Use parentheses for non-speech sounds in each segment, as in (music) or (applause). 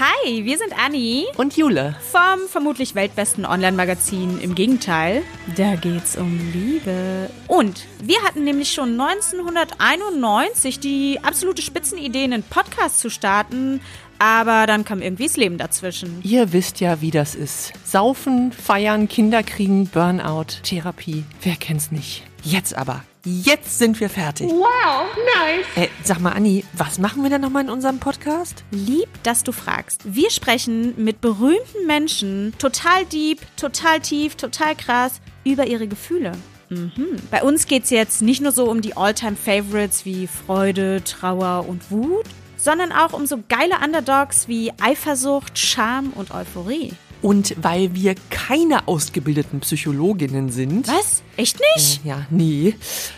Hi, wir sind Anni und Jule vom vermutlich weltbesten Online-Magazin. Im Gegenteil, da geht's um Liebe. Und wir hatten nämlich schon 1991 die absolute Spitzenidee, einen Podcast zu starten. Aber dann kam irgendwie das Leben dazwischen. Ihr wisst ja, wie das ist. Saufen, feiern, Kinder kriegen, Burnout, Therapie. Wer kennt's nicht? Jetzt aber. Jetzt sind wir fertig. Wow, nice. Äh, sag mal, Anni, was machen wir denn nochmal in unserem Podcast? Lieb, dass du fragst. Wir sprechen mit berühmten Menschen, total deep, total tief, total krass, über ihre Gefühle. Mhm. Bei uns geht's jetzt nicht nur so um die All-Time-Favorites wie Freude, Trauer und Wut, sondern auch um so geile Underdogs wie Eifersucht, Scham und Euphorie. Und weil wir keine ausgebildeten Psychologinnen sind. Was? Echt nicht? Äh, ja, nie.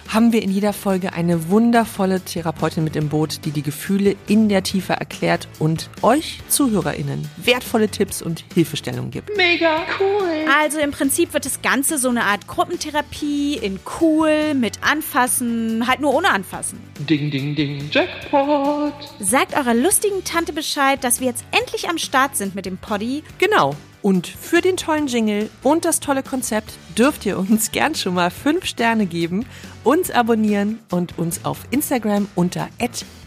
Haben wir in jeder Folge eine wundervolle Therapeutin mit im Boot, die die Gefühle in der Tiefe erklärt und euch ZuhörerInnen wertvolle Tipps und Hilfestellungen gibt. Mega cool. Also im Prinzip wird das Ganze so eine Art Gruppentherapie in cool, mit Anfassen, halt nur ohne Anfassen. Ding, ding, ding, Jackpot. Sagt eurer lustigen Tante Bescheid, dass wir jetzt endlich am Start sind mit dem Poddy. Genau. Und für den tollen Jingle und das tolle Konzept dürft ihr uns (laughs) gern schon mal fünf Sterne geben, uns abonnieren und uns auf Instagram unter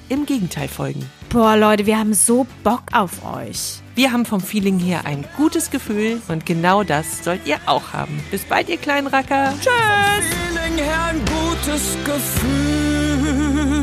im Gegenteil folgen. Boah, Leute, wir haben so Bock auf euch. Wir haben vom Feeling her ein gutes Gefühl und genau das sollt ihr auch haben. Bis bald, ihr kleinen Racker. Tschüss. Feeling her ein gutes Gefühl.